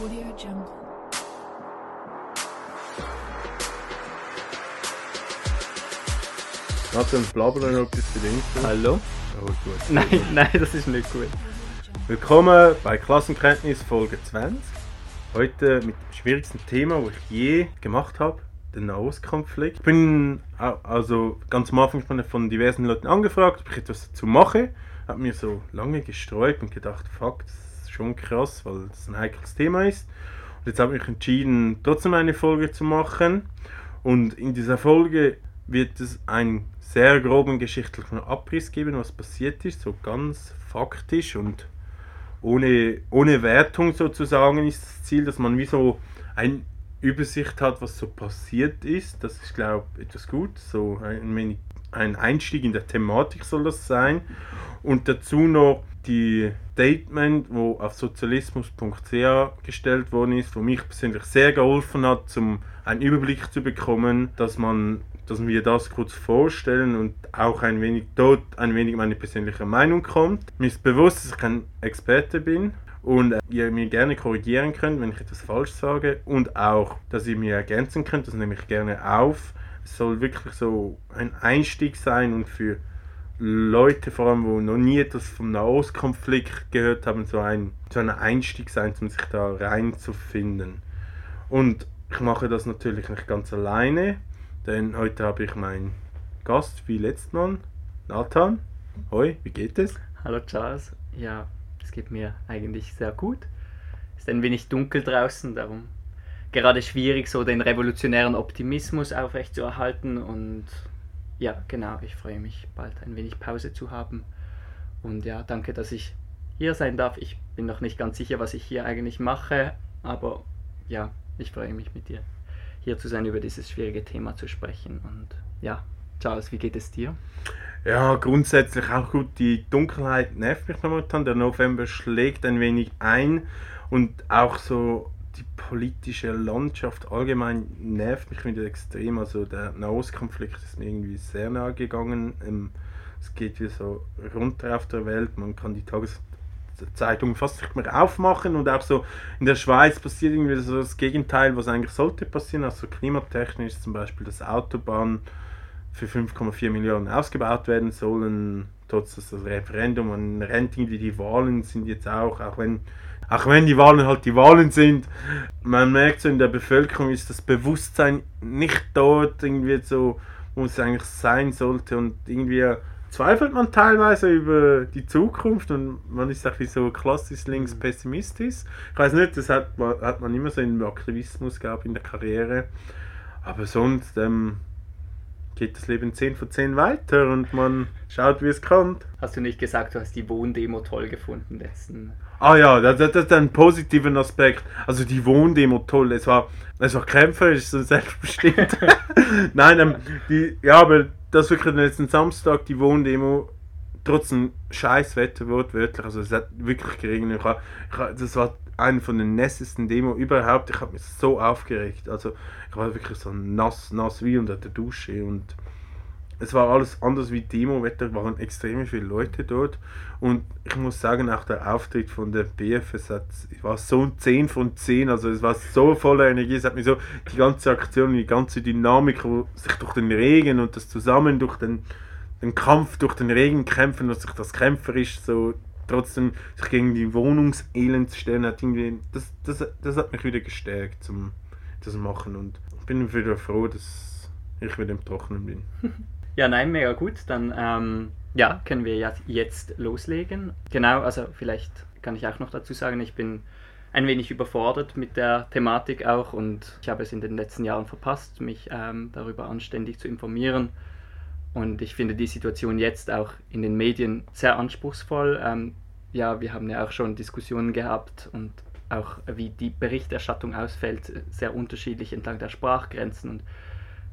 Audio Jungle. Nathan, blabber noch etwas für den. Hallo? Oh, gut. Nein, nein, das ist nicht gut. Willkommen bei Klassenkenntnis Folge 20. Heute mit dem schwierigsten Thema, das ich je gemacht habe, den Nahostkonflikt. Ich bin also ganz am Anfang von- von diversen Leuten angefragt, ob ich etwas dazu mache. Habe mir so lange gestreut und gedacht, fuck, das schon krass, weil das ein heikles Thema ist. Und jetzt habe ich entschieden, trotzdem eine Folge zu machen. Und in dieser Folge wird es einen sehr groben geschichtlichen Abriss geben, was passiert ist, so ganz faktisch und ohne, ohne Wertung sozusagen ist das Ziel, dass man wie so eine Übersicht hat, was so passiert ist. Das ist, glaube ich, etwas gut. So ein, ein Einstieg in der Thematik soll das sein. Und dazu noch die Statement, wo auf sozialismus.ch gestellt worden ist, wo mich persönlich sehr geholfen hat, um einen Überblick zu bekommen, dass man dass wir das kurz vorstellen und auch ein wenig dort ein wenig meine persönliche Meinung kommt. Mir ist bewusst, dass ich kein Experte bin und ihr mir gerne korrigieren könnt, wenn ich etwas falsch sage und auch, dass ihr mir ergänzen könnt, das nehme ich gerne auf. Es soll wirklich so ein Einstieg sein und für Leute vor allem, die noch nie etwas vom Nahostkonflikt gehört haben, so ein, so ein Einstieg sein, um sich da reinzufinden. Und ich mache das natürlich nicht ganz alleine, denn heute habe ich meinen Gast, wie letztes Mal, Nathan. Hoi, wie geht es? Hallo Charles. Ja, es geht mir eigentlich sehr gut. Ist ein wenig dunkel draußen, darum gerade schwierig, so den revolutionären Optimismus aufrechtzuerhalten. Und ja, genau, ich freue mich, bald ein wenig Pause zu haben. Und ja, danke, dass ich hier sein darf. Ich bin noch nicht ganz sicher, was ich hier eigentlich mache, aber ja, ich freue mich mit dir hier zu sein, über dieses schwierige Thema zu sprechen. Und ja, Charles, wie geht es dir? Ja, grundsätzlich auch gut. Die Dunkelheit nervt mich momentan. Der November schlägt ein wenig ein und auch so die politische Landschaft allgemein nervt mich wieder extrem. Also der Nahostkonflikt ist mir irgendwie sehr nahe gegangen. Ähm, Es geht wie so runter auf der Welt. Man kann die Tageszeitung fast nicht mehr aufmachen und auch so in der Schweiz passiert irgendwie so das Gegenteil, was eigentlich sollte passieren. Also klimatechnisch zum Beispiel das Autobahn für 5,4 Millionen ausgebaut werden sollen, trotz dass das Referendum und rennt irgendwie die Wahlen sind jetzt auch, auch wenn, auch wenn die Wahlen halt die Wahlen sind, man merkt so in der Bevölkerung ist das Bewusstsein nicht dort irgendwie so, wo es eigentlich sein sollte und irgendwie zweifelt man teilweise über die Zukunft und man ist auch wie so klassisch links pessimistisch. Ich weiß nicht, das hat, man- hat man immer so im Aktivismus gehabt in der Karriere, aber sonst ähm, geht das Leben 10 von 10 weiter und man schaut, wie es kommt. Hast du nicht gesagt, du hast die Wohndemo toll gefunden letzten? Ah ja, das, das, das ist ein positiver Aspekt. Also die Wohndemo toll. Es war, es war kämpferisch, so selbstbestimmt. Nein, ähm, die, ja, aber das wirklich letzten Samstag, die Wohndemo, trotz dem scheiß Wetter wortwörtlich, also es hat wirklich geregnet. Ich, ich, das war eine von den nässesten Demo überhaupt. Ich habe mich so aufgeregt. Also ich war wirklich so nass, nass wie unter der Dusche und es war alles anders wie Demo-Wetter, waren extrem viele Leute dort. Und ich muss sagen, auch der Auftritt von der BFS hat, war so ein 10 von 10, also es war so voller Energie, es hat mir so die ganze Aktion, die ganze Dynamik, wo sich durch den Regen und das Zusammen durch den, den Kampf durch den Regen kämpfen und sich das kämpferisch so trotzdem sich gegen die Wohnungselend zu stellen, hat irgendwie, das, das, das hat mich wieder gestärkt zum das machen. Und ich bin wieder froh, dass ich wieder im Trockenen bin. Ja, nein, mega gut. Dann ähm, ja, können wir jetzt loslegen. Genau, also vielleicht kann ich auch noch dazu sagen, ich bin ein wenig überfordert mit der Thematik auch und ich habe es in den letzten Jahren verpasst, mich ähm, darüber anständig zu informieren. Und ich finde die Situation jetzt auch in den Medien sehr anspruchsvoll. Ähm, ja, wir haben ja auch schon Diskussionen gehabt und auch wie die Berichterstattung ausfällt, sehr unterschiedlich entlang der Sprachgrenzen. Und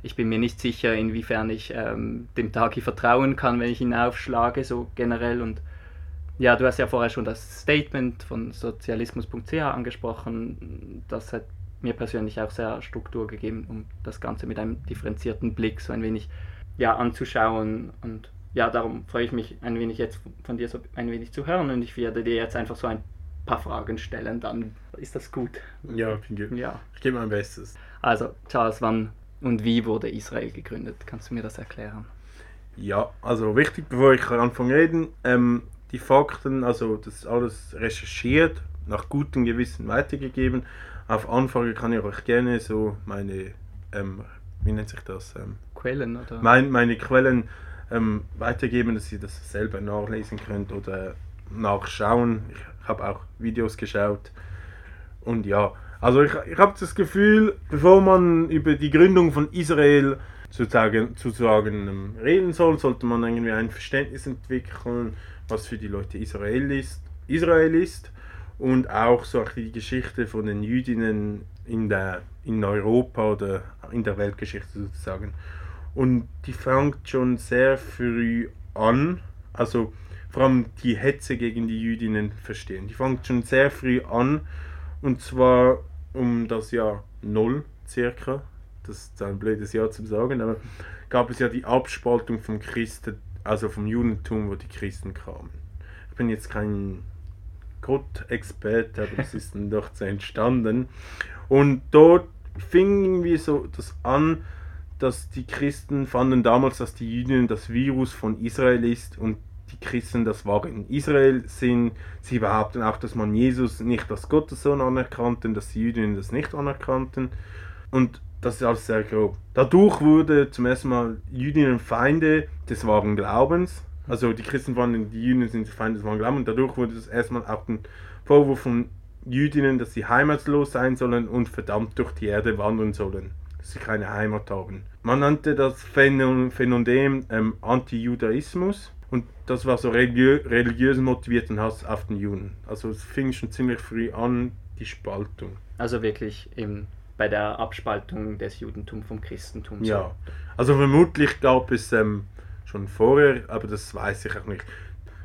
ich bin mir nicht sicher, inwiefern ich ähm, dem Tagi vertrauen kann, wenn ich ihn aufschlage, so generell. Und ja, du hast ja vorher schon das Statement von sozialismus.ch angesprochen. Das hat mir persönlich auch sehr Struktur gegeben, um das Ganze mit einem differenzierten Blick so ein wenig ja, anzuschauen. Und ja, darum freue ich mich ein wenig jetzt von dir so ein wenig zu hören. Und ich werde dir jetzt einfach so ein paar Fragen stellen, dann ist das gut. Ja, ich, bin Ja. ich gebe mein Bestes. Also, Charles, wann und wie wurde Israel gegründet? Kannst du mir das erklären? Ja, also wichtig, bevor ich anfange reden, ähm, die Fakten, also das ist alles recherchiert, nach gutem Gewissen weitergegeben. Auf Anfrage kann ich euch gerne so meine, ähm, wie nennt sich das, ähm, Quellen oder? mein, meine Quellen ähm, weitergeben, dass ihr das selber nachlesen könnt oder nachschauen. Ich habe auch Videos geschaut. Und ja, also ich, ich habe das Gefühl, bevor man über die Gründung von Israel sozusagen, sozusagen ähm, reden soll, sollte man irgendwie ein Verständnis entwickeln, was für die Leute Israel ist, Israel ist und auch so die Geschichte von den Jüdinnen in, der, in Europa oder in der Weltgeschichte sozusagen. Und die fängt schon sehr früh an, also vor allem die Hetze gegen die Jüdinnen verstehen. Die fängt schon sehr früh an und zwar um das Jahr Null circa. Das ist ein blödes Jahr zum Sagen, aber gab es ja die Abspaltung vom Christen, also vom Judentum, wo die Christen kamen. Ich bin jetzt kein Gott-Experte, aber es ist dann doch so entstanden. Und dort fing irgendwie so das an, dass die Christen fanden damals, dass die Jüdinnen das Virus von Israel ist und die Christen das waren in Israel sind. Sie behaupten auch, dass man Jesus nicht als Gottessohn anerkannten, dass die Jüdinnen das nicht anerkannten. Und das ist alles sehr grob. Dadurch wurde zum ersten Mal Jüdinnen Feinde des wahren Glaubens. Also die Christen fanden, die Jüdinnen sind Feinde des wahren Glaubens. Und dadurch wurde das erstmal auch ein Vorwurf von Jüdinnen, dass sie heimatlos sein sollen und verdammt durch die Erde wandern sollen, dass sie keine Heimat haben. Man nannte das Phänomen ähm, Anti-Judaismus und das war so religiö religiös motivierten Hass auf den Juden. Also es fing schon ziemlich früh an, die Spaltung. Also wirklich eben bei der Abspaltung des Judentums vom Christentum. Ja, also vermutlich gab es ähm, schon vorher, aber das weiß ich auch nicht.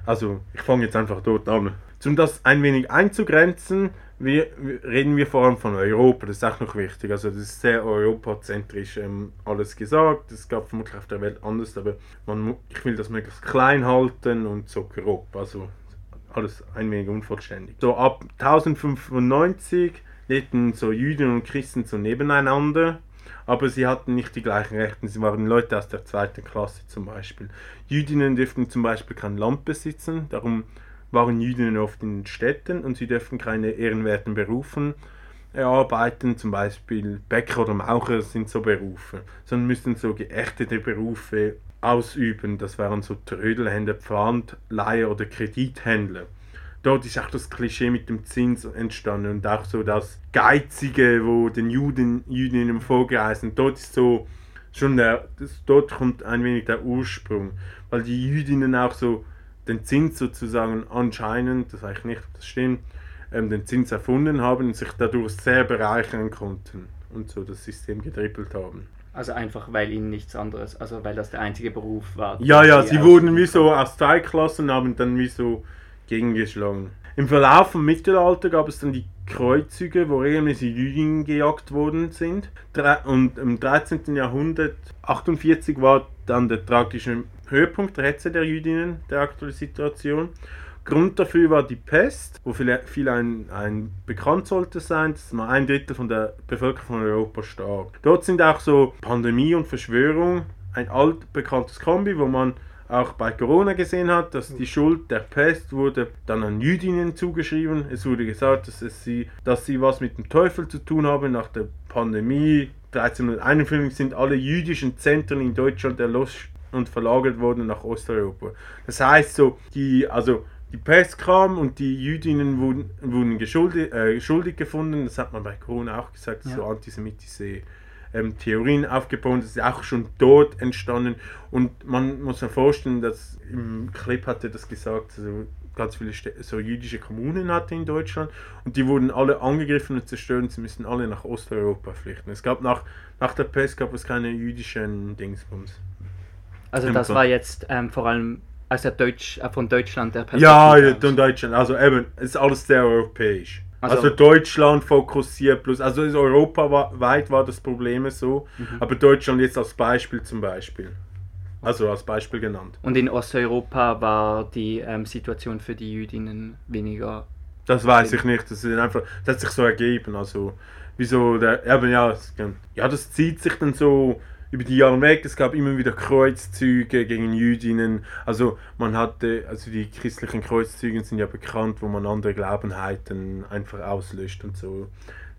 Also ich fange jetzt einfach dort an. Um das ein wenig einzugrenzen, wir, reden wir vor allem von Europa, das ist auch noch wichtig. Also das ist sehr europazentrisch ähm, alles gesagt. Es gab vermutlich auf der Welt anders, aber man, ich will das möglichst klein halten und so grob. Also alles ein wenig unvollständig. So ab 1095 lebten so Juden und Christen so nebeneinander, aber sie hatten nicht die gleichen Rechte. Sie waren Leute aus der zweiten Klasse zum Beispiel. Jüdinnen dürften zum Beispiel kein Land besitzen, darum waren Jüdinnen oft in den Städten und sie dürfen keine ehrenwerten Berufen erarbeiten, zum Beispiel Bäcker oder Maurer sind so Berufe, sondern müssten so geächtete Berufe ausüben. Das waren so Trödelhändler, Pfandleiher oder Kredithändler. Dort ist auch das Klischee mit dem Zins entstanden und auch so das Geizige, wo den Juden, Jüdinnen vorgereisen. Dort ist so schon der, das, dort kommt ein wenig der Ursprung, weil die Jüdinnen auch so den Zins sozusagen anscheinend, das weiß ich nicht, ob das stimmt, ähm, den Zins erfunden haben und sich dadurch sehr bereichern konnten und so das System gedribbelt haben. Also einfach, weil ihnen nichts anderes, also weil das der einzige Beruf war. Ja, ja, sie wurden wie so aus zwei Klassen, haben dann wie so gegengeschlagen. Im Verlauf vom Mittelalter gab es dann die Kreuzzüge, wo regelmäßig Jüdinnen gejagt worden sind. Und im 13. Jahrhundert, 48, war dann der tragische Höhepunkt der Hetze der Jüdinnen, der aktuellen Situation. Grund dafür war die Pest, wo viel, ein, ein bekannt sollte sein, dass mal ein Drittel von der Bevölkerung von Europa starb. Dort sind auch so Pandemie und Verschwörung ein altbekanntes Kombi, wo man auch bei Corona gesehen hat, dass die Schuld der Pest wurde dann an Jüdinnen zugeschrieben. Es wurde gesagt, dass, es sie, dass sie was mit dem Teufel zu tun haben. Nach der Pandemie 1351 sind alle jüdischen Zentren in Deutschland erlosch und verlagert worden nach Osteuropa. Das heißt so, die, also die Pest kam und die Jüdinnen wurden, wurden geschuldig, äh, schuldig gefunden. Das hat man bei Corona auch gesagt, Ja. so antisemitische ähm, Theorien aufgebaut. Das ist auch schon dort entstanden. Und man muss sich vorstellen, dass im Clip hatte das gesagt, also ganz viele Stä- so jüdische Kommunen hatte in Deutschland und die wurden alle angegriffen und zerstört sie müssten alle nach Osteuropa flüchten. Es gab nach, nach der Pest gab es keine jüdischen Dingsbums. Also das war jetzt ähm, vor allem aus der Deutsch, äh, von Deutschland der Ja, Perspektive ja, aus. und Deutschland. Also eben, es ist alles sehr europäisch. Also, Also- Deutschland fokussiert plus, also ist europaweit war das Problem so, Mhm. aber Deutschland jetzt als Beispiel zum Beispiel. Also als Beispiel genannt. Und in Osteuropa war die ähm, Situation für die Jüdinnen weniger Das weiß ich nicht. Das, ist einfach, das hat sich so ergeben. Also, wieso der. Eben, ja, ja, das zieht sich dann so über die Jahre weg. Es gab immer wieder Kreuzzüge gegen Jüdinnen. Also, man hatte. Also, die christlichen Kreuzzüge sind ja bekannt, wo man andere Glaubenheiten einfach auslöscht und so.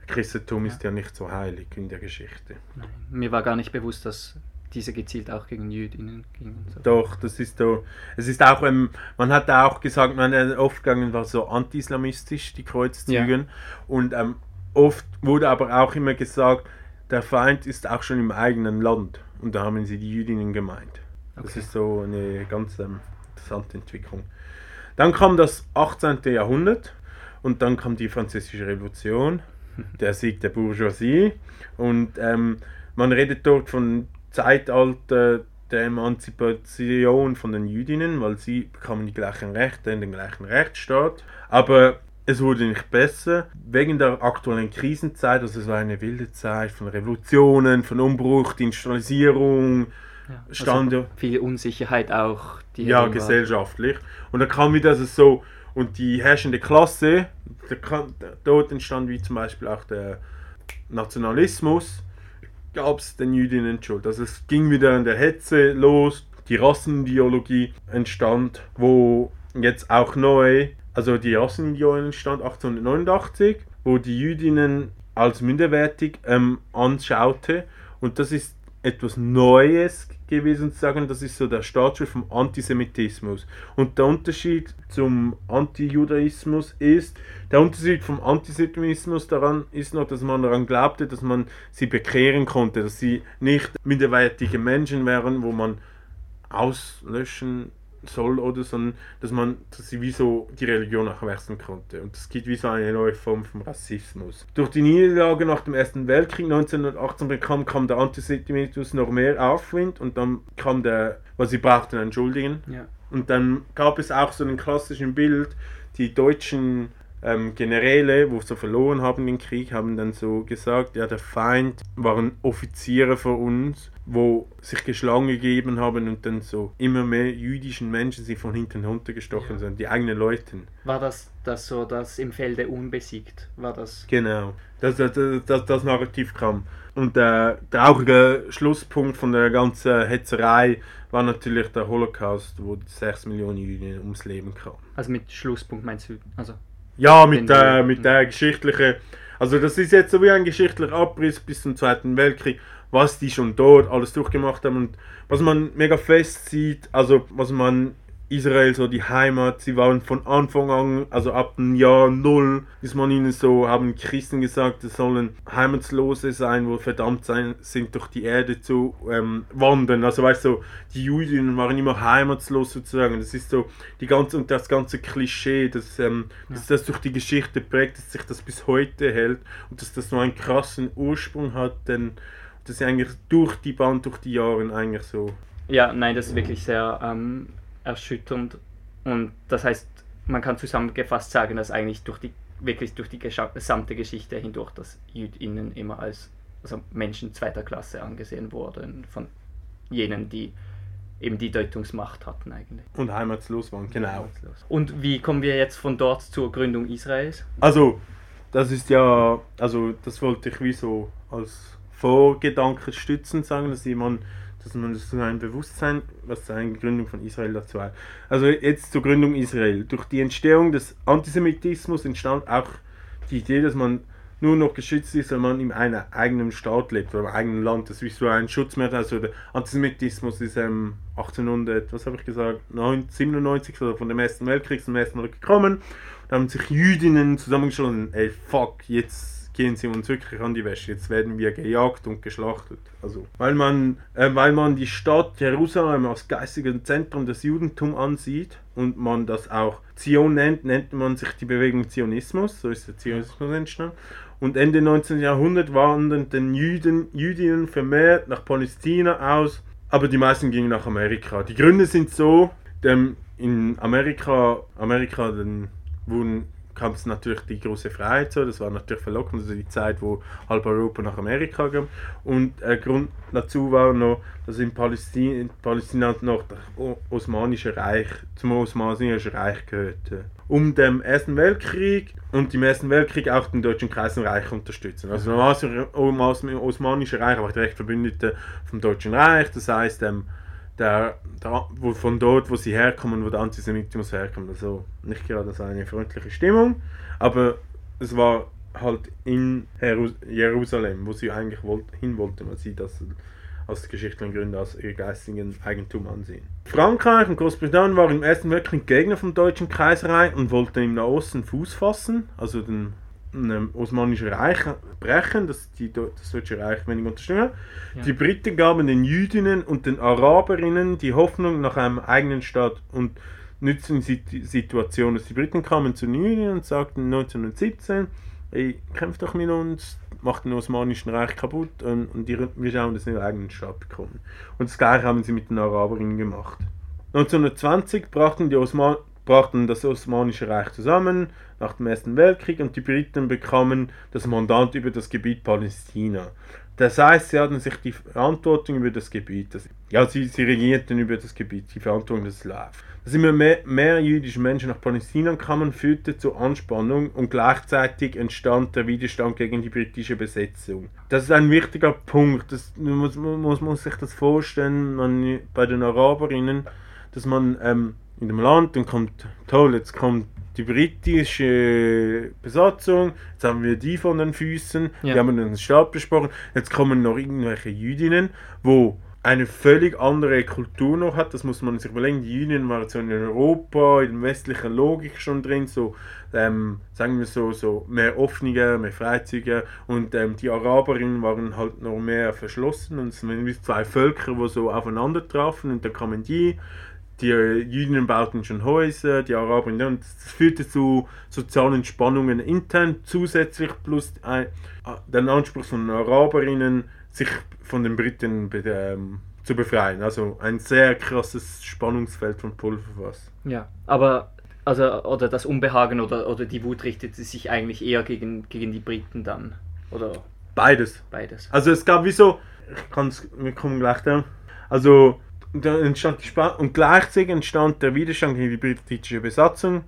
Christentum ist ja nicht so heilig in der Geschichte. Nein, mir war gar nicht bewusst, dass diese gezielt auch gegen Jüdinnen gingen. So. Doch, das ist so. Es ist auch, ähm, man hat auch gesagt, man hat oft gegangen war so anti-islamistisch, die Kreuzzüge. Und ähm, oft wurde aber auch immer gesagt, der Feind ist auch schon im eigenen Land. Und da haben sie die Jüdinnen gemeint. Das Okay. ist so eine ganz ähm, interessante Entwicklung. Dann kam das 18. Jahrhundert und dann kam die Französische Revolution, der Sieg der Bourgeoisie. Und ähm, man redet dort von Zeitalter der Emanzipation von den Jüdinnen, weil sie bekamen die gleichen Rechte in den gleichen Rechtsstaat. Aber es wurde nicht besser. Wegen der aktuellen Krisenzeit, also es war eine wilde Zeit von Revolutionen, von Umbruch, die Industrialisierung, Ja, also viel Unsicherheit auch. Die ja, gesellschaftlich. Und dann kam wieder das so, und die herrschende Klasse, der, dort entstand wie zum Beispiel auch der Nationalismus, gab es den Jüdinnen Schuld. Also es ging wieder in der Hetze los, die Rassenideologie entstand, wo jetzt auch neu, also die Rassenideologie entstand 1889, wo die Jüdinnen als minderwertig ähm, anschaute. Und das ist etwas Neues gewesen zu sagen, das ist so der Startschuss vom Antisemitismus. Und der Unterschied zum Antijudaismus ist, der Unterschied vom Antisemitismus daran ist noch, dass man daran glaubte, dass man sie bekehren konnte, dass sie nicht minderwertige Menschen wären, wo man auslöschen soll oder sondern dass man dass sie wie so die Religion auch wechseln konnte und es gibt wie so eine neue Form von Rassismus. Durch die Niederlage nach dem Ersten Weltkrieg 1918 bekam kam der Antisemitismus noch mehr Aufwind und dann kam der, was sie brauchten, entschuldigen. Ja. Und dann gab es auch so einen klassischen Bild, die deutschen ähm, Generäle, wo so verloren haben den Krieg, haben dann so gesagt, ja, der Feind waren Offiziere von uns, wo sich geschlagen gegeben haben und dann so immer mehr jüdischen Menschen sie von hinten runtergestochen Ja. sind, die eigenen Leute. War das, das so, das im Felde unbesiegt? War das? Genau, das, das, das, das Narrativ kam. Und der traurige Schlusspunkt von der ganzen Hetzerei war natürlich der Holocaust, wo 6 Millionen Juden ums Leben kamen. Also mit Schlusspunkt meinst du? Also, Ja, mit der, mit der geschichtlichen. Also, das ist jetzt so wie ein geschichtlicher Abriss bis zum Zweiten Weltkrieg, was die schon dort alles durchgemacht haben und was man mega fest sieht, also was man Israel so die Heimat, sie waren von Anfang an, also ab dem Jahr Null, ist man ihnen so, haben Christen gesagt, es sollen Heimatslose sein, wo verdammt sein, sind durch die Erde zu ähm, wandern. Also weißt du, die Juden waren immer heimatslos sozusagen. Das ist so die ganze und das ganze Klischee, dass, ähm, dass das durch die Geschichte prägt, dass sich das bis heute hält und dass das so einen krassen Ursprung hat, denn das ist eigentlich durch die Band, durch die Jahre eigentlich so. ja, nein, das ist wirklich sehr ähm, erschütternd. Und das heißt, man kann zusammengefasst sagen, dass eigentlich durch die wirklich durch die gesamte Geschichte hindurch, dass JüdInnen immer als also Menschen zweiter Klasse angesehen wurden von jenen, die eben die Deutungsmacht hatten eigentlich. Und heimatslos waren, genau. Und wie kommen wir jetzt von dort zur Gründung Israels? Also, das ist ja, also das wollte ich wie so als Vorgedanke stützen sagen, dass jemand, dass man das so ein Bewusstsein, was eine Gründung von Israel dazu hat. Also jetzt zur Gründung Israel. Durch die Entstehung des Antisemitismus entstand auch die Idee, dass man nur noch geschützt ist, wenn man in einem eigenen Staat lebt oder im eigenen Land. Das ist so ein Schutzmechanismus. Also der Antisemitismus ist ähm, 1800, was habe ich gesagt, 97 oder von dem Ersten Weltkrieg zum ersten Mal gekommen. Da haben sich Jüdinnen zusammengeschlossen, ey fuck, jetzt gehen sie uns wirklich an die Wäsche, jetzt werden wir gejagt und geschlachtet. Also, weil man, äh, weil man die Stadt Jerusalem als geistiges Zentrum des Judentums ansieht und man das auch Zion nennt, nennt man sich die Bewegung Zionismus, so ist der Zionismus entstanden. Und Ende 19. Jahrhundert wanderten Jüden, Jüdinnen vermehrt nach Palästina aus, aber die meisten gingen nach Amerika. Die Gründe sind so, denn in Amerika, Amerika dann wurden, kam es natürlich die große Freiheit so, das war natürlich verlockend, also die Zeit, wo halb Europa nach Amerika kam. Und äh, Grund dazu war noch, dass in Palästina, in Palästina noch das Osmanische Reich, zum Osmanischen Reich gehörte. um den Ersten Weltkrieg und im Ersten Weltkrieg auch den Deutschen Kaiserreich unterstützen. Also normalerweise im Osmanischen Reich war direkt Verbündete vom Deutschen Reich, das heißt, ähm, der, der, wo, von dort, wo sie herkommen, wo der Antisemitismus herkommt. Also nicht gerade so eine freundliche Stimmung, aber es war halt in Jerusalem, wo sie eigentlich wollt, hin wollten, weil sie das aus geschichtlichen Gründen als ihr geistigen Eigentum ansehen. Frankreich und Großbritannien waren im Ersten Weltkrieg Gegner vom Deutschen Kaiserreich und wollten im Nahosten Fuß fassen, also den ähm, Osmanischen Reich brechen, dass die, das Deutsche Reich weniger unterstützen. Ja. Die Briten gaben den Jüdinnen und den Araberinnen die Hoffnung nach einem eigenen Staat und die Situation, die Briten kamen zu den Jüdinnen und sagten 1917, ey, kämpft doch mit uns, macht den Osmanischen Reich kaputt und, und die, wir schauen, dass in ihrer eigenen Stadt bekommen. Und das gleiche haben sie mit den Araberinnen gemacht. 1920 brachten, die Osman brachten das Osmanische Reich zusammen nach dem Ersten Weltkrieg und die Briten bekamen das Mandat über das Gebiet Palästina. Das heißt, sie hatten sich die Verantwortung über das Gebiet, das, ja, sie, sie regierten über das Gebiet, die Verantwortung des Slav. Dass immer mehr, mehr jüdische Menschen nach Palästina kamen, führte zu Anspannung und gleichzeitig entstand der Widerstand gegen die britische Besetzung. Das ist ein wichtiger Punkt. Das, man muss, muss, muss sich das vorstellen, man, bei den Araberinnen, dass man ähm, in dem Land, dann kommt, toll, jetzt kommt die britische Besatzung, jetzt haben wir die von den Füßen, ja. wir haben den Staat besprochen, jetzt kommen noch irgendwelche Jüdinnen, wo eine völlig andere Kultur noch hat, das muss man sich überlegen, die Jüdinnen waren so in Europa, in der westlichen Logik schon drin, so, ähm, sagen wir so, so mehr offener, mehr freizügiger und ähm, die Araberinnen waren halt noch mehr verschlossen und es waren wie zwei Völker, die so aufeinander trafen und da kamen die die Jüdinnen bauten schon Häuser, die Araber, und das führte zu sozialen Spannungen intern, zusätzlich plus ein, den Anspruch von Araberinnen, sich von den Briten ähm, zu befreien. Also ein sehr krasses Spannungsfeld von Pulverfass. Ja, aber also oder das Unbehagen oder, oder die Wut richtete sich eigentlich eher gegen, gegen die Briten dann, oder? Beides. Beides. Also es gab wie so, ich kann's, wir kommen gleich da. Also da entstand die und gleichzeitig entstand der Widerstand gegen die britische Besatzung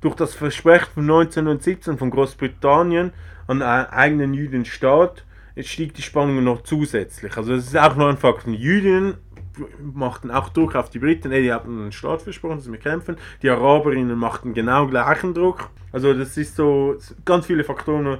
durch das Versprechen von 1917 von Großbritannien an einen eigenen jüdischen Staat. Jetzt stieg die Spannung noch zusätzlich. Also es ist auch noch ein Fakt. Die Jüdinnen machten auch Druck auf die Briten, ey, die hatten einen Staat versprochen, dass wir kämpfen. Die Araberinnen machten genau gleichen Druck. Also das ist so ganz viele Faktoren.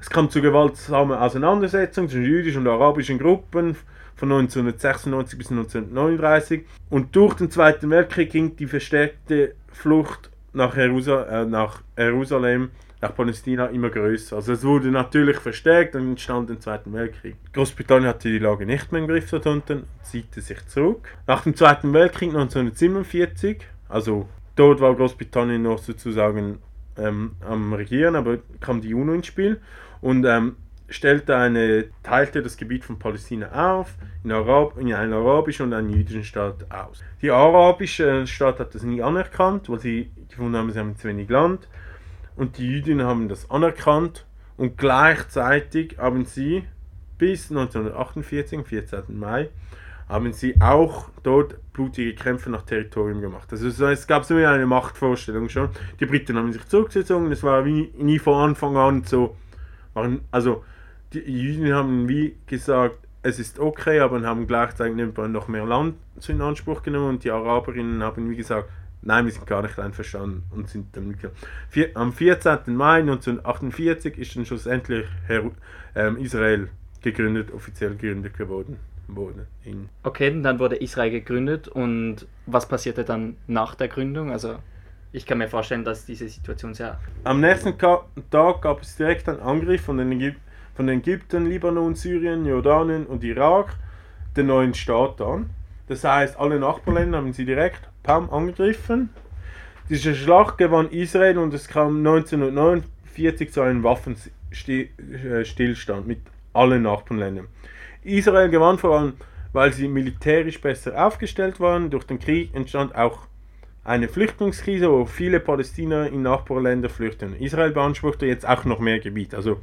Es kam zu gewaltsamen Auseinandersetzungen zwischen jüdischen und arabischen Gruppen von 1996 bis 1939. Und durch den Zweiten Weltkrieg ging die verstärkte Flucht nach, Jerusal äh, nach Jerusalem, nach Palästina immer größer. Also es wurde natürlich verstärkt und entstand der Zweiten Weltkrieg. Großbritannien hatte die Lage nicht mehr im Griff dort unten, ziehte sich zurück. Nach dem Zweiten Weltkrieg 1947, also dort war Großbritannien noch sozusagen ähm, am Regieren, aber kam die UNO ins Spiel und ähm, stellte eine, teilte das Gebiet von Palästina auf in, Arab, in einen arabischen und einen jüdischen Staat aus. Die arabische Staat hat das nie anerkannt, weil sie gefunden haben, sie haben zu wenig Land. Und die Jüdinnen haben das anerkannt und gleichzeitig haben sie bis 1948, am 14. Mai, haben sie auch dort blutige Kämpfe nach Territorium gemacht. Also es gab so eine Machtvorstellung schon. Die Briten haben sich zurückgezogen, es war wie nie von Anfang an so, also die Juden haben wie gesagt, es ist okay, aber haben gleichzeitig noch mehr Land in Anspruch genommen und die Araberinnen haben wie gesagt, nein, wir sind gar nicht einverstanden und sind dann am 14. Mai 1948 ist dann schlussendlich ähm, Israel gegründet, offiziell gegründet geworden. Wurde okay, dann wurde Israel gegründet und was passierte dann nach der Gründung? Also ich kann mir vorstellen, dass diese Situation sehr... Am nächsten Tag gab es direkt einen Angriff von den Ägypten von Ägypten, Libanon, Syrien, Jordanien und Irak den neuen Staat an. Das heißt, alle Nachbarländer haben sie direkt Pam angegriffen. Diese Schlacht gewann Israel und es kam 1949 zu einem Waffenstillstand mit allen Nachbarländern. Israel gewann vor allem, weil sie militärisch besser aufgestellt waren. Durch den Krieg entstand auch eine Flüchtlingskrise, wo viele Palästinenser in Nachbarländer flüchten. Israel beanspruchte jetzt auch noch mehr Gebiet. Also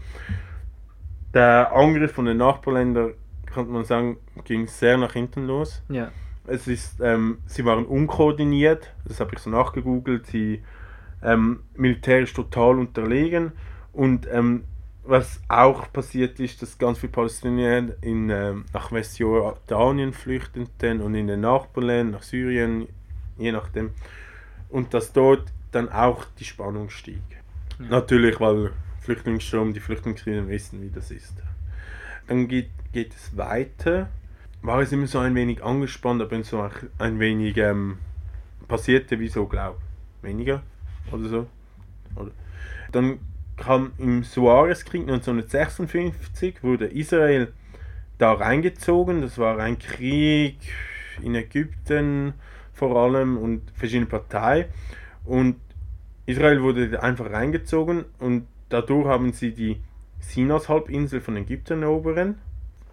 der Angriff von den Nachbarländern, könnte man sagen, ging sehr nach hinten los. Ja. Es ist, ähm, sie waren unkoordiniert, das habe ich so nachgegoogelt. Sie, ähm, militärisch total unterlegen und ähm, was auch passiert ist, dass ganz viele Palästinenser in, ähm, nach Westjordanien flüchteten und in den Nachbarländern, nach Syrien, je nachdem. Und dass dort dann auch die Spannung stieg. Ja. Natürlich, weil Flüchtlingsstrom, die Flüchtlingskrise wissen, wie das ist. Dann geht, geht es weiter. War es immer so ein wenig angespannt, aber so ein wenig ähm, passierte, wie so, glaube weniger oder so. Oder. Dann kam im Suarez-Krieg 1956 wurde Israel da reingezogen. Das war ein Krieg in Ägypten vor allem und verschiedene Parteien. Und Israel wurde einfach reingezogen und dadurch haben sie die Sinai-Halbinsel von Ägypten erobern,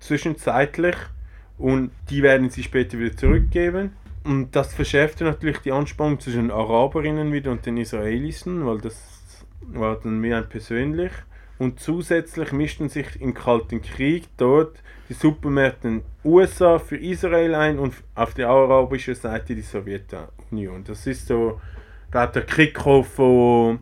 zwischenzeitlich. Und die werden sie später wieder zurückgeben. Und das verschärfte natürlich die Anspannung zwischen den Araberinnen wieder und den Israelisen, weil das war dann mehr persönlich. Und zusätzlich mischten sich im Kalten Krieg dort die Supermärkte USA für Israel ein und auf der arabischen Seite die Sowjetunion. Das ist so, glaube der Kickoff von,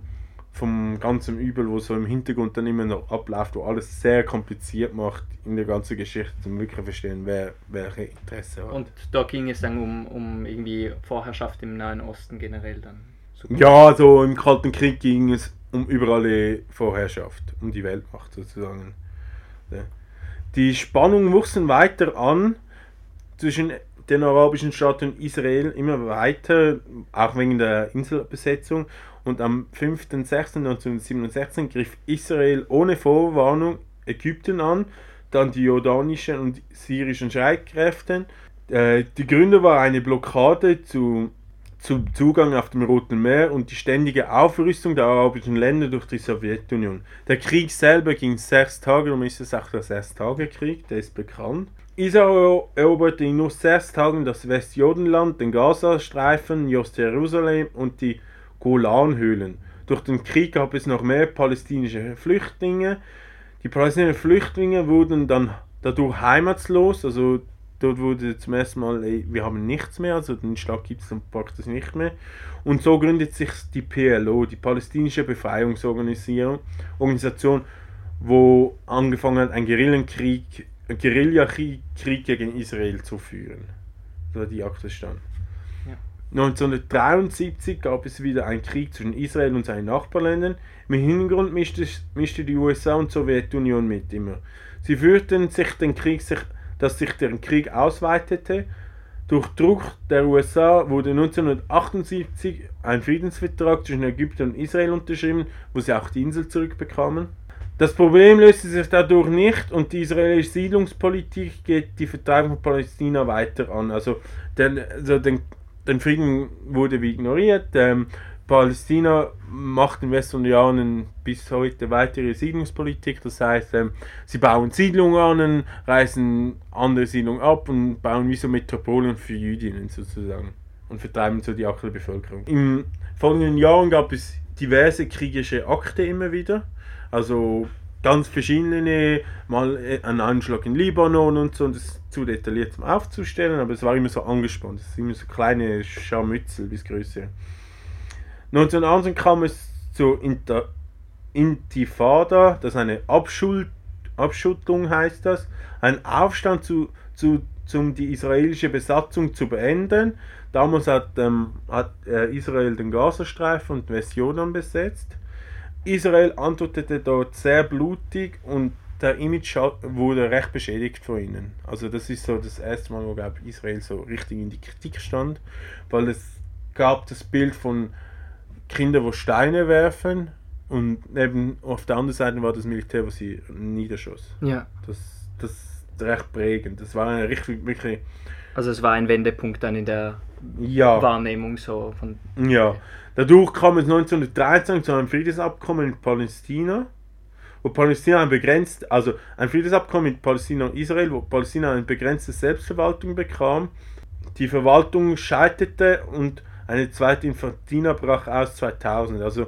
vom ganzen Übel, wo so im Hintergrund dann immer noch abläuft, wo alles sehr kompliziert macht in der ganzen Geschichte, um wirklich zu verstehen, wer welche Interesse hat. Und da ging es dann um, um irgendwie Vorherrschaft im Nahen Osten generell dann? Super. Ja, so im Kalten Krieg ging es um überall die Vorherrschaft, um die Weltmacht sozusagen. Die Spannungen wuchsen weiter an zwischen den arabischen Staaten Israel immer weiter, auch wegen der Inselbesetzung. Und am 5.6.1967 griff Israel ohne Vorwarnung Ägypten an, dann die jordanischen und syrischen Streitkräfte. Äh, die Gründe war eine Blockade zu zum Zugang auf dem Roten Meer und die ständige Aufrüstung der arabischen Länder durch die Sowjetunion. Der Krieg selber ging sechs Tage, darum ist es auch der Sechstagekrieg, der ist bekannt. Israel eroberte in nur sechs Tagen das Westjordanland, den Gazastreifen, Jerusalem und die Golanhöhlen. Durch den Krieg gab es noch mehr palästinische Flüchtlinge. Die palästinensischen Flüchtlinge wurden dann dadurch heimatslos, also Dort wurde zum ersten Mal, ey, wir haben nichts mehr, also den Schlag gibt es dann praktisch nicht mehr. Und so gründet sich die PLO, die Palästinische Befreiungsorganisation, Organisation, wo angefangen hat, einen Guerillenkrieg, Guerillakrieg gegen Israel zu führen. War die aktuelle Stand. 1973 gab es wieder einen Krieg zwischen Israel und seinen Nachbarländern. Im Hintergrund mischte, mischte die USA und Sowjetunion mit immer. Sie führten sich den Krieg sich dass sich der Krieg ausweitete. Durch Druck der USA wurde 1978 ein Friedensvertrag zwischen Ägypten und Israel unterschrieben, wo sie auch die Insel zurückbekamen. Das Problem löste sich dadurch nicht und die israelische Siedlungspolitik geht die Vertreibung von Palästina weiter an. Also, den, also den, den Frieden wurde wie ignoriert. Ähm, Palästina macht in Western bis heute weitere Siedlungspolitik. Das heißt, ähm, sie bauen Siedlungen an, reißen andere Siedlungen ab und bauen wie so Metropolen für Jüdinnen sozusagen und vertreiben so die aktuelle Bevölkerung. In folgenden Jahren gab es diverse kriegerische Akte immer wieder. Also ganz verschiedene, mal äh, ein Anschlag in Libanon und so, und das ist zu detailliert zum aufzustellen, aber es war immer so angespannt. Es sind immer so kleine Scharmützel bis größere. 1918 kam es zur Inter Intifada, das ist eine Abschuld Abschuttung heißt das, ein Aufstand zu, zu, um die israelische Besatzung zu beenden. Damals hat, ähm, hat äh, Israel den Gazastreifen und Westjordan besetzt. Israel antwortete dort sehr blutig und der Image wurde recht beschädigt von ihnen. Also das ist so das erste Mal, wo glaub, Israel so richtig in die Kritik stand, weil es gab das Bild von Kinder, die Steine werfen und neben, auf der anderen Seite war das Militär, was sie niederschoss. Ja. Das, das ist recht prägend. Das war eine richtig, wirklich... Also es war ein Wendepunkt dann in der ja. Wahrnehmung so von... Ja. Dadurch kam es 1913 zu einem Friedensabkommen mit Palästina, wo Palästina ein begrenzt, also ein Friedensabkommen mit Palästina und Israel, wo Palästina eine begrenzte Selbstverwaltung bekam. Die Verwaltung scheiterte und eine zweite Infantina brach aus 2000. Also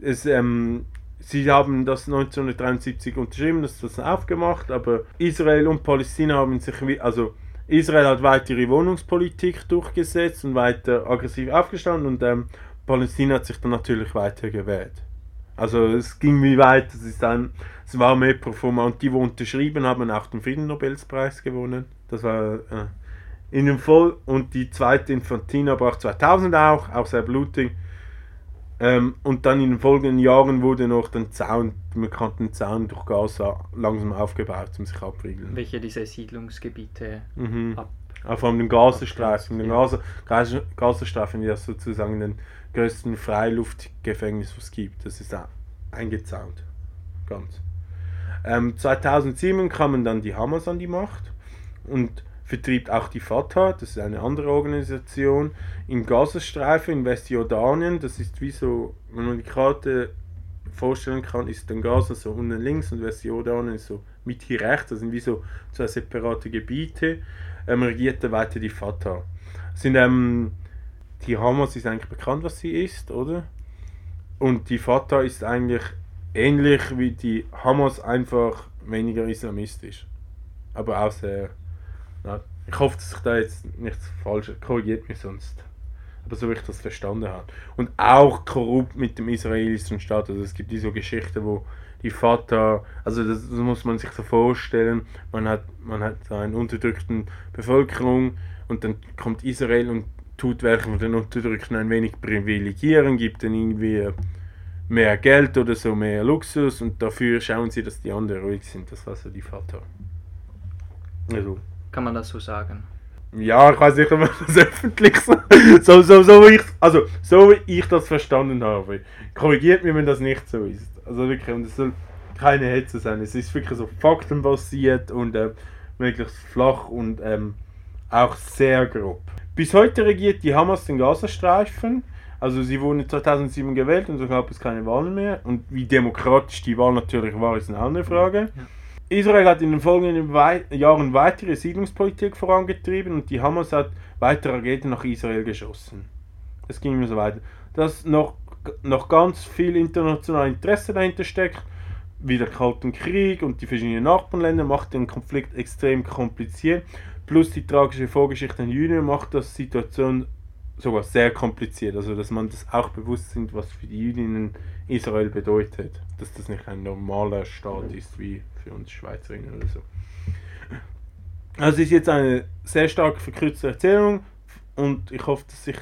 es, ähm, sie haben das 1973 unterschrieben, das ist aufgemacht, aber Israel und Palästina haben sich, also Israel hat weiter ihre Wohnungspolitik durchgesetzt und weiter aggressiv aufgestanden und ähm, Palästina hat sich dann natürlich weiter gewählt. Also es ging wie weit, es, ist dann, es war mehr pro forma und die, die unterschrieben haben, auch den Friedennobelpreis gewonnen. Das war äh, ihnen voll und die zweite Infantina brach 2000 auch, auch sehr blutig. Ähm, und dann in den folgenden Jahren wurde noch der Zaun, den bekannten Zaun durch Gaza langsam aufgebaut, um sich abriegeln. Welche dieser Siedlungsgebiete Mhm. ab. Auch vor allem den Gazastreifen. Den Ja. Gaza, Gaza, Gazastreifen ist sozusagen den größten Freiluftgefängnis, was es gibt. Das ist auch eingezaunt. Ganz. Ähm, 2007 kamen dann die Hamas an die Macht und vertrieb auch die Fatah, das ist eine andere Organisation, im Gazastreifen in Westjordanien. Das ist wie so, wenn man die Karte vorstellen kann, ist dann Gaza so unten links und Westjordanien ist so mit hier rechts. Das sind wie so zwei separate Gebiete. Ähm, regierte weiter die Fatah. Sind, ähm, die Hamas ist eigentlich bekannt, was sie ist, oder? Und die Fatah ist eigentlich ähnlich wie die Hamas, einfach weniger islamistisch. Aber auch sehr. Ja, ich hoffe, dass ich da jetzt nichts falsch korrigiert mich sonst. Aber so wie ich das verstanden habe. Und auch korrupt mit dem israelischen Staat. Also es gibt diese Geschichte, wo die Fatah, also das, das muss man sich so vorstellen, man hat, man hat so eine unterdrückte Bevölkerung und dann kommt Israel und tut welche von den Unterdrückten ein wenig privilegieren, gibt dann irgendwie mehr Geld oder so, mehr Luxus und dafür schauen sie, dass die anderen ruhig sind. Das war so die Fatah. Also, Kann man das so sagen? ja, ich weiß nicht, ob man das öffentlich so, so, so, so wie ich, also, so wie ich das verstanden habe. Korrigiert mich, wenn das nicht so ist. Also wirklich, und es soll keine Hetze sein. Es ist wirklich so faktenbasiert und äh, möglichst flach und ähm, auch sehr grob. Bis heute regiert die Hamas den Gazastreifen. Also sie wurden 2007 gewählt und so gab es keine Wahlen mehr. Und wie demokratisch die Wahl natürlich war, ist eine andere Frage. Ja. Israel hat in den folgenden Wei Jahren weitere Siedlungspolitik vorangetrieben und die Hamas hat weitere Raketen nach Israel geschossen. Es ging immer so weiter. Dass noch, noch ganz viel internationales Interesse dahinter steckt, wie der Kalten Krieg und die verschiedenen Nachbarländer, macht den Konflikt extrem kompliziert. Plus die tragische Vorgeschichte in Jüdin macht das Situation sogar sehr kompliziert. Also, dass man das auch bewusst sind, was für die Jüdinnen Israel bedeutet. Dass das nicht ein normaler Staat ist, wie für uns Schweizerinnen oder so. Also, es ist jetzt eine sehr stark verkürzte Erzählung und ich hoffe, dass ich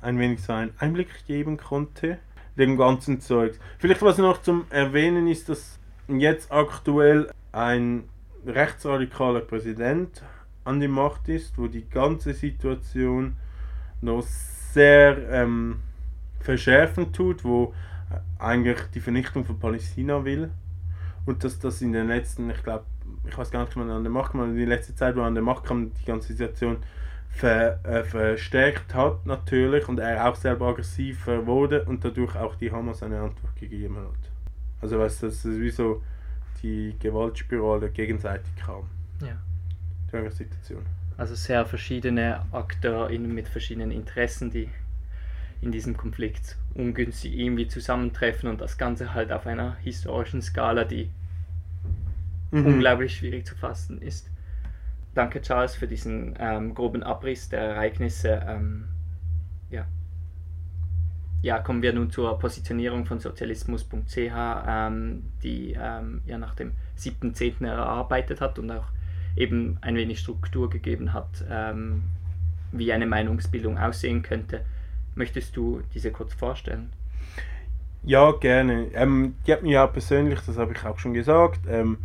ein wenig so einen Einblick geben konnte dem ganzen Zeug. Vielleicht was noch zum Erwähnen ist, dass jetzt aktuell ein rechtsradikaler Präsident an die Macht ist, wo die ganze Situation noch sehr ähm, verschärfen tut, wo eigentlich die Vernichtung von Palästina will und dass das in den letzten, ich glaube, ich weiß gar nicht, wann er an der Macht kam, in der letzten Zeit, wo er an der Macht kam, die ganze Situation ver, äh, verstärkt hat natürlich und er auch selber aggressiver wurde und dadurch auch die Hamas eine Antwort gegeben hat. Also weißt du, das ist wie so die Gewaltspirale gegenseitig kam. Ja. Die Situation. Also sehr verschiedene AkteurInnen mit verschiedenen Interessen, die in diesem Konflikt ungünstig irgendwie zusammentreffen und das Ganze halt auf einer historischen Skala, die Mhm. unglaublich schwierig zu fassen ist. Danke, Charles, für diesen ähm, groben Abriss der Ereignisse. Ähm, ja. ja, kommen wir nun zur Positionierung von sozialismus.ch, ähm, die ähm, ja nach dem 7.10. erarbeitet hat und auch eben ein wenig Struktur gegeben hat, ähm, wie eine Meinungsbildung aussehen könnte. Möchtest du diese kurz vorstellen? Ja, gerne. Ähm, die hat mir ja persönlich, das habe ich auch schon gesagt, ähm,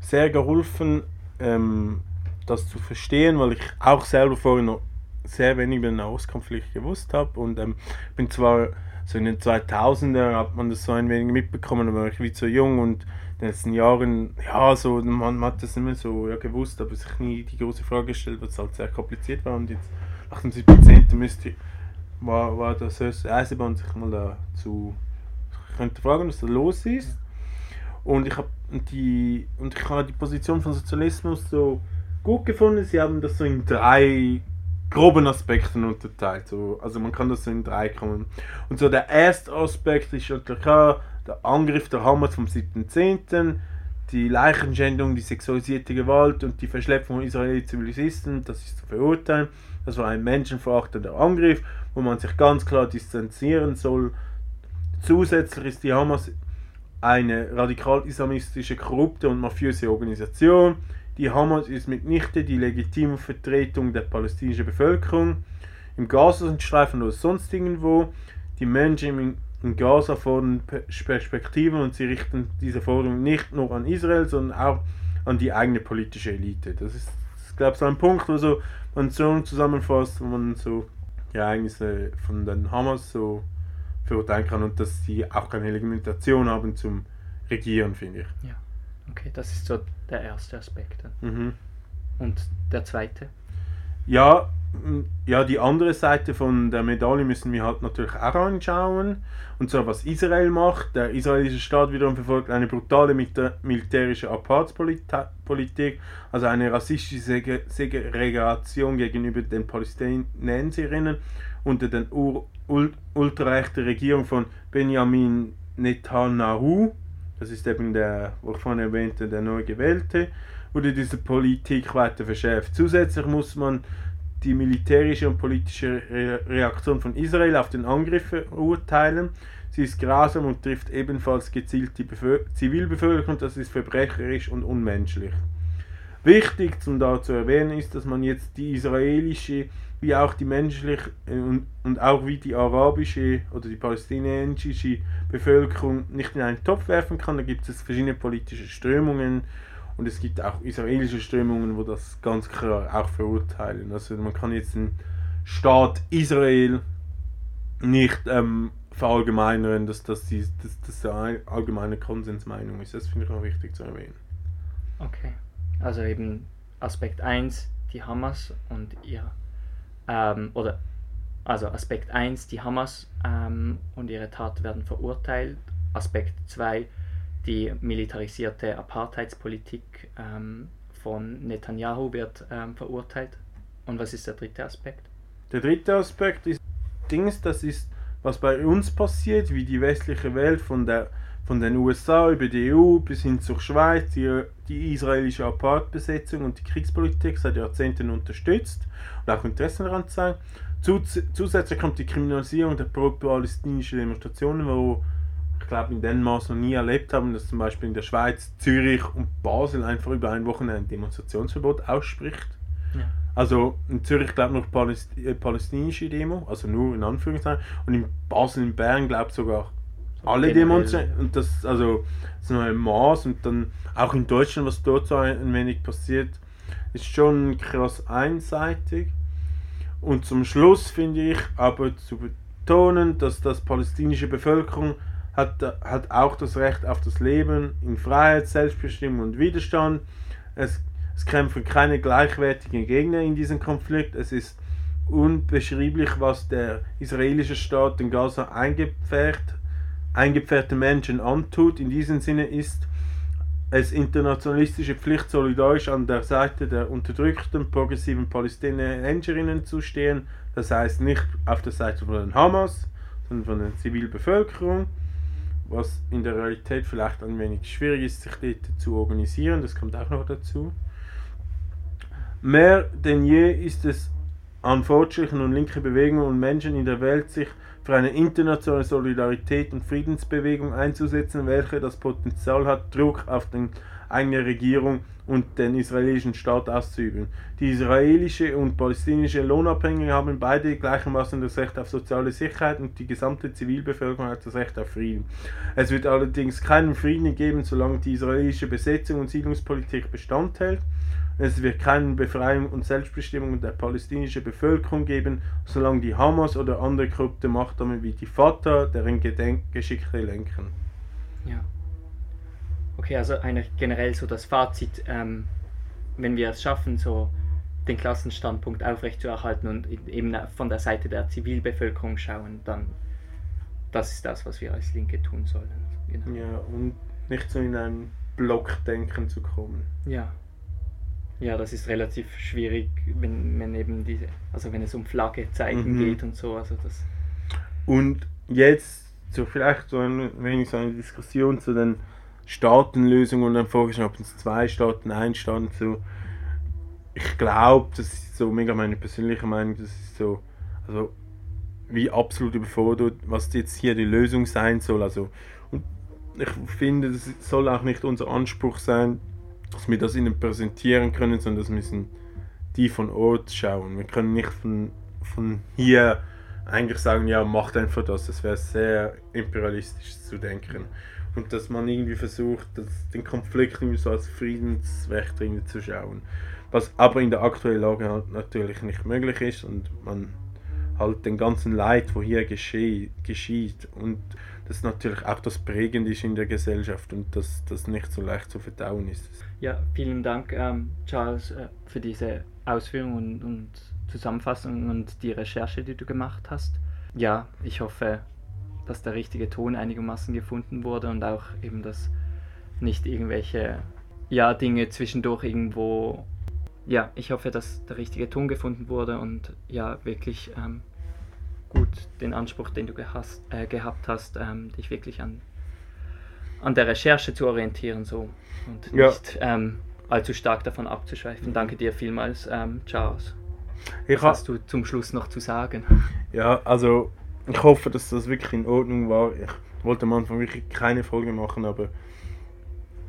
sehr geholfen, ähm, das zu verstehen, weil ich auch selber vorher noch sehr wenig über den Nahostkonflikt gewusst habe und ähm, bin zwar so in den 2000er hat man das so ein wenig mitbekommen, aber ich wie zu jung und in den letzten Jahren, ja, so, man, hat das immer so ja, gewusst, aber sich nie die große Frage gestellt, weil es halt sehr kompliziert war und jetzt nach dem 17. müsste war, war das Eisenbahn sich mal dazu ich könnte fragen, was da los ist. Und ich habe die und ich habe die Position von Sozialismus so gut gefunden. Sie haben das so in drei groben Aspekten unterteilt. So, also man kann das so in drei kommen. Und so der erste Aspekt ist natürlich klar, der Angriff der Hamas vom 7.10., die Leichenschändung, die sexualisierte Gewalt und die Verschleppung von israelischen Zivilisten, das ist zu verurteilen. Das war ein menschenverachtender Angriff, wo man sich ganz klar distanzieren soll. Zusätzlich ist die Hamas eine radikal-islamistische, korrupte und mafiöse Organisation. Die Hamas ist mitnichten die legitime Vertretung der palästinensischen Bevölkerung im Gazastreifen oder sonst irgendwo. Die Menschen in Gaza fordern Perspektiven und sie richten diese Forderung nicht nur an Israel, sondern auch an die eigene politische Elite. Das ist, das glaube ich, so ein Punkt, wo so man so zusammenfasst, wo man so die Ereignisse von den Hamas so verurteilen kann und dass sie auch keine Legitimation haben zum Regieren, finde ich. Ja, okay, das ist so der erste Aspekt. Mhm. Und der zweite? Ja, ja, die andere Seite von der Medaille müssen wir halt natürlich auch anschauen. Und zwar, was Israel macht. Der israelische Staat wiederum verfolgt eine brutale militärische Apartheidspolitik, also eine rassistische Segregation gegenüber den Palästinenserinnen unter den ultrarechten Regierung von Benjamin Netanyahu. Das ist eben der, wo ich vorhin erwähnte, der neu gewählte, wurde diese Politik weiter verschärft. Zusätzlich muss man die militärische und politische Reaktion von Israel auf den Angriff verurteilen. Sie ist grausam und trifft ebenfalls gezielt die Bevölker Zivilbevölkerung. Das ist verbrecherisch und unmenschlich. Wichtig zum da zu erwähnen ist, dass man jetzt die israelische wie auch die menschliche und, und auch wie die arabische oder die palästinensische Bevölkerung nicht in einen Topf werfen kann. Da gibt es verschiedene politische Strömungen und es gibt auch israelische Strömungen, wo das ganz klar auch verurteilen. Also man kann jetzt den Staat Israel nicht ähm, verallgemeinern, dass das, die, dass das eine allgemeine Konsensmeinung ist. Das finde ich auch wichtig zu erwähnen. Okay. Also eben Aspekt 1, die Hamas und ihr, ähm, oder also Aspekt 1, die Hamas ähm, und ihre Tat werden verurteilt. Aspekt 2, die militarisierte Apartheidspolitik ähm, von Netanyahu wird ähm, verurteilt. Und was ist der dritte Aspekt? Der dritte Aspekt ist Dings, das ist, was bei uns passiert, wie die westliche Welt von, der, von den USA über die EU bis hin zur Schweiz, die, die israelische Apartheidbesetzung und die Kriegspolitik seit Jahrzehnten unterstützt und auch Interessen daran zeigt. zusätzlich kommt die Kriminalisierung der pro-palästinischen Demonstrationen, wo glaube in dem Maß noch nie erlebt haben, dass zum Beispiel in der Schweiz, Zürich und Basel einfach über ein Wochenende ein Demonstrationsverbot ausspricht. Ja. Also in Zürich glaube ich noch Paläst äh, palästinische Demo, also nur in Anführungszeichen, und in Basel, in Bern glaube ich sogar alle Demonstrationen. Und das, also, das ein Maß und dann auch in Deutschland, was dort so ein wenig passiert, ist schon krass einseitig. Und zum Schluss finde ich aber zu betonen, dass das palästinische Bevölkerung hat, hat auch das Recht auf das Leben in Freiheit, Selbstbestimmung und Widerstand. Es, es kämpfen keine gleichwertigen Gegner in diesem Konflikt. Es ist unbeschreiblich, was der israelische Staat in Gaza eingepfercht, eingepferrten Menschen antut. In diesem Sinne ist es internationalistische Pflicht, solidarisch an der Seite der unterdrückten progressiven Palästinenserinnen zu stehen. Das heißt nicht auf der Seite von den Hamas, sondern von der Zivilbevölkerung was in der Realität vielleicht ein wenig schwierig ist, sich dort zu organisieren, das kommt auch noch dazu. Mehr denn je ist es an fortschrittlichen und linken Bewegungen und Menschen in der Welt, sich für eine internationale Solidarität und Friedensbewegung einzusetzen, welche das Potenzial hat, Druck auf die eigene Regierung und den israelischen Staat auszuüben. Die israelische und palästinische Lohnabhängigen haben beide gleichermaßen das Recht auf soziale Sicherheit und die gesamte Zivilbevölkerung hat das Recht auf Frieden. Es wird allerdings keinen Frieden geben, solange die israelische Besetzung und Siedlungspolitik Bestand hält. Es wird keine Befreiung und Selbstbestimmung der palästinensischen Bevölkerung geben, solange die Hamas oder andere korrupte Machthaber wie die Fatah deren Gedenkgeschichte lenken. Ja. Okay, also eigentlich generell so das Fazit, ähm, wenn wir es schaffen, so den Klassenstandpunkt aufrechtzuerhalten und eben von der Seite der Zivilbevölkerung schauen, dann das ist das, was wir als Linke tun sollen. Genau. Ja, und nicht so in ein Blockdenken zu kommen. Ja. Ja, das ist relativ schwierig, wenn, wenn eben diese, also wenn es um Flagge-Zeichen mhm. geht und so. Also das und jetzt so vielleicht so ein wenig so eine Diskussion zu den Staatenlösung und dann vorgeschlagen, ob es zwei Staaten, ein Staat so. Ich glaube, das ist so mega meine persönliche Meinung, das ist so, also wie absolut überfordert, was jetzt hier die Lösung sein soll. Also, und ich finde, das soll auch nicht unser Anspruch sein, dass wir das ihnen präsentieren können, sondern das müssen die von Ort schauen. Wir können nicht von, von hier eigentlich sagen, ja, macht einfach das. Das wäre sehr imperialistisch zu denken. Und dass man irgendwie versucht, das, den Konflikt irgendwie so als Friedenswächter zu schauen. Was aber in der aktuellen Lage halt natürlich nicht möglich ist und man halt den ganzen Leid, wo hier gescheh, geschieht und das natürlich auch das prägend ist in der Gesellschaft und dass das nicht so leicht zu verdauen ist. Ja, vielen Dank, ähm, Charles, äh, für diese Ausführungen und, und Zusammenfassung und die Recherche, die du gemacht hast. Ja, ich hoffe, dass der richtige Ton einigermaßen gefunden wurde und auch eben, dass nicht irgendwelche ja, Dinge zwischendurch irgendwo. Ja, ich hoffe, dass der richtige Ton gefunden wurde und ja, wirklich ähm, gut den Anspruch, den du gehast, äh, gehabt hast, ähm, dich wirklich an, an der Recherche zu orientieren so und nicht ja. ähm, allzu stark davon abzuschweifen. Danke dir vielmals, ähm, Charles. Ich Was hast du zum Schluss noch zu sagen? Ja, also ich hoffe, dass das wirklich in Ordnung war. Ich wollte am Anfang wirklich keine Folge machen, aber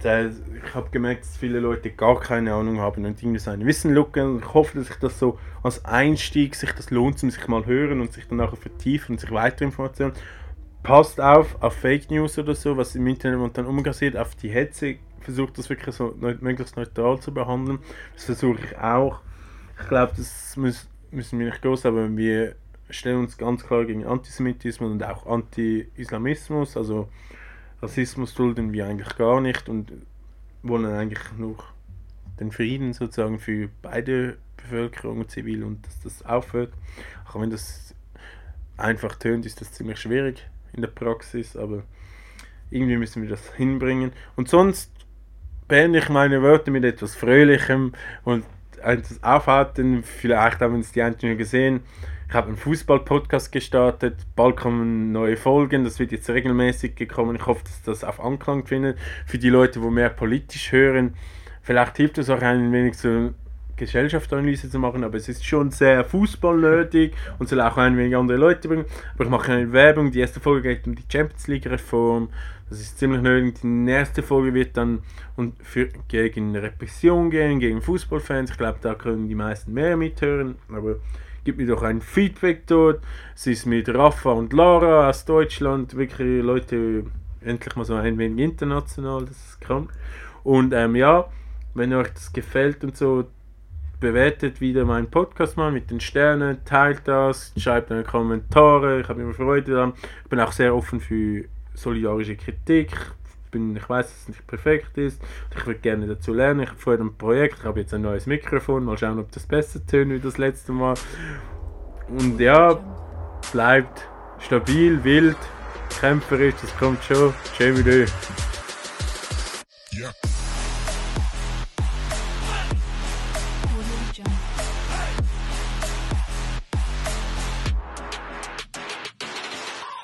ich habe gemerkt, dass viele Leute gar keine Ahnung haben und irgendwie so eine Wissenlücke. Ich hoffe, dass sich das so als Einstieg sich das lohnt, um sich mal hören und sich dann nachher vertiefen und sich weitere Informationen. Passt auf, auf Fake News oder so, was im Internet momentan umgeht, auf die Hetze. Versucht das wirklich so möglichst neutral zu behandeln. Das versuche ich auch ich glaube, das muss, müssen wir nicht groß, aber wir stellen uns ganz klar gegen Antisemitismus und auch Anti-Islamismus. Also Rassismus dulden wir eigentlich gar nicht und wollen eigentlich nur den Frieden sozusagen für beide Bevölkerung, zivil und dass das aufhört. Auch wenn das einfach tönt, ist das ziemlich schwierig in der Praxis, aber irgendwie müssen wir das hinbringen. Und sonst beende ich meine Wörter mit etwas Fröhlichem und eins aufhalten, vielleicht haben es die einen gesehen. Ich habe einen Fußball-Podcast gestartet, bald kommen neue Folgen, das wird jetzt regelmäßig gekommen. Ich hoffe, dass das auf Anklang findet. Für die Leute, die mehr politisch hören, vielleicht hilft es auch ein wenig so Gesellschaftsanalyse zu machen, aber es ist schon sehr fußballnötig und soll auch ein wenig andere Leute bringen. Aber ich mache eine Werbung. Die erste Folge geht um die Champions League Reform. Das ist ziemlich nötig. Die nächste Folge wird dann und für, gegen Repression gehen, gegen Fußballfans. Ich glaube, da können die meisten mehr mithören. Aber gib mir doch ein Feedback dort. Es ist mit Rafa und Lara aus Deutschland. Wirklich Leute, endlich mal so ein wenig international. Das ist krank. Und ähm, ja, wenn euch das gefällt und so, bewertet wieder meinen Podcast mal mit den Sternen, teilt das, schreibt eine Kommentare, ich habe immer Freude daran. Ich bin auch sehr offen für solidarische Kritik. Ich, bin, ich weiß, dass es nicht perfekt ist. Ich würde gerne dazu lernen. Ich habe vorher ein Projekt, ich habe jetzt ein neues Mikrofon, mal schauen, ob das besser tönt wie das letzte Mal. Und ja, bleibt stabil, wild, kämpferisch, das kommt schon. Tschö mit euch. Yeah.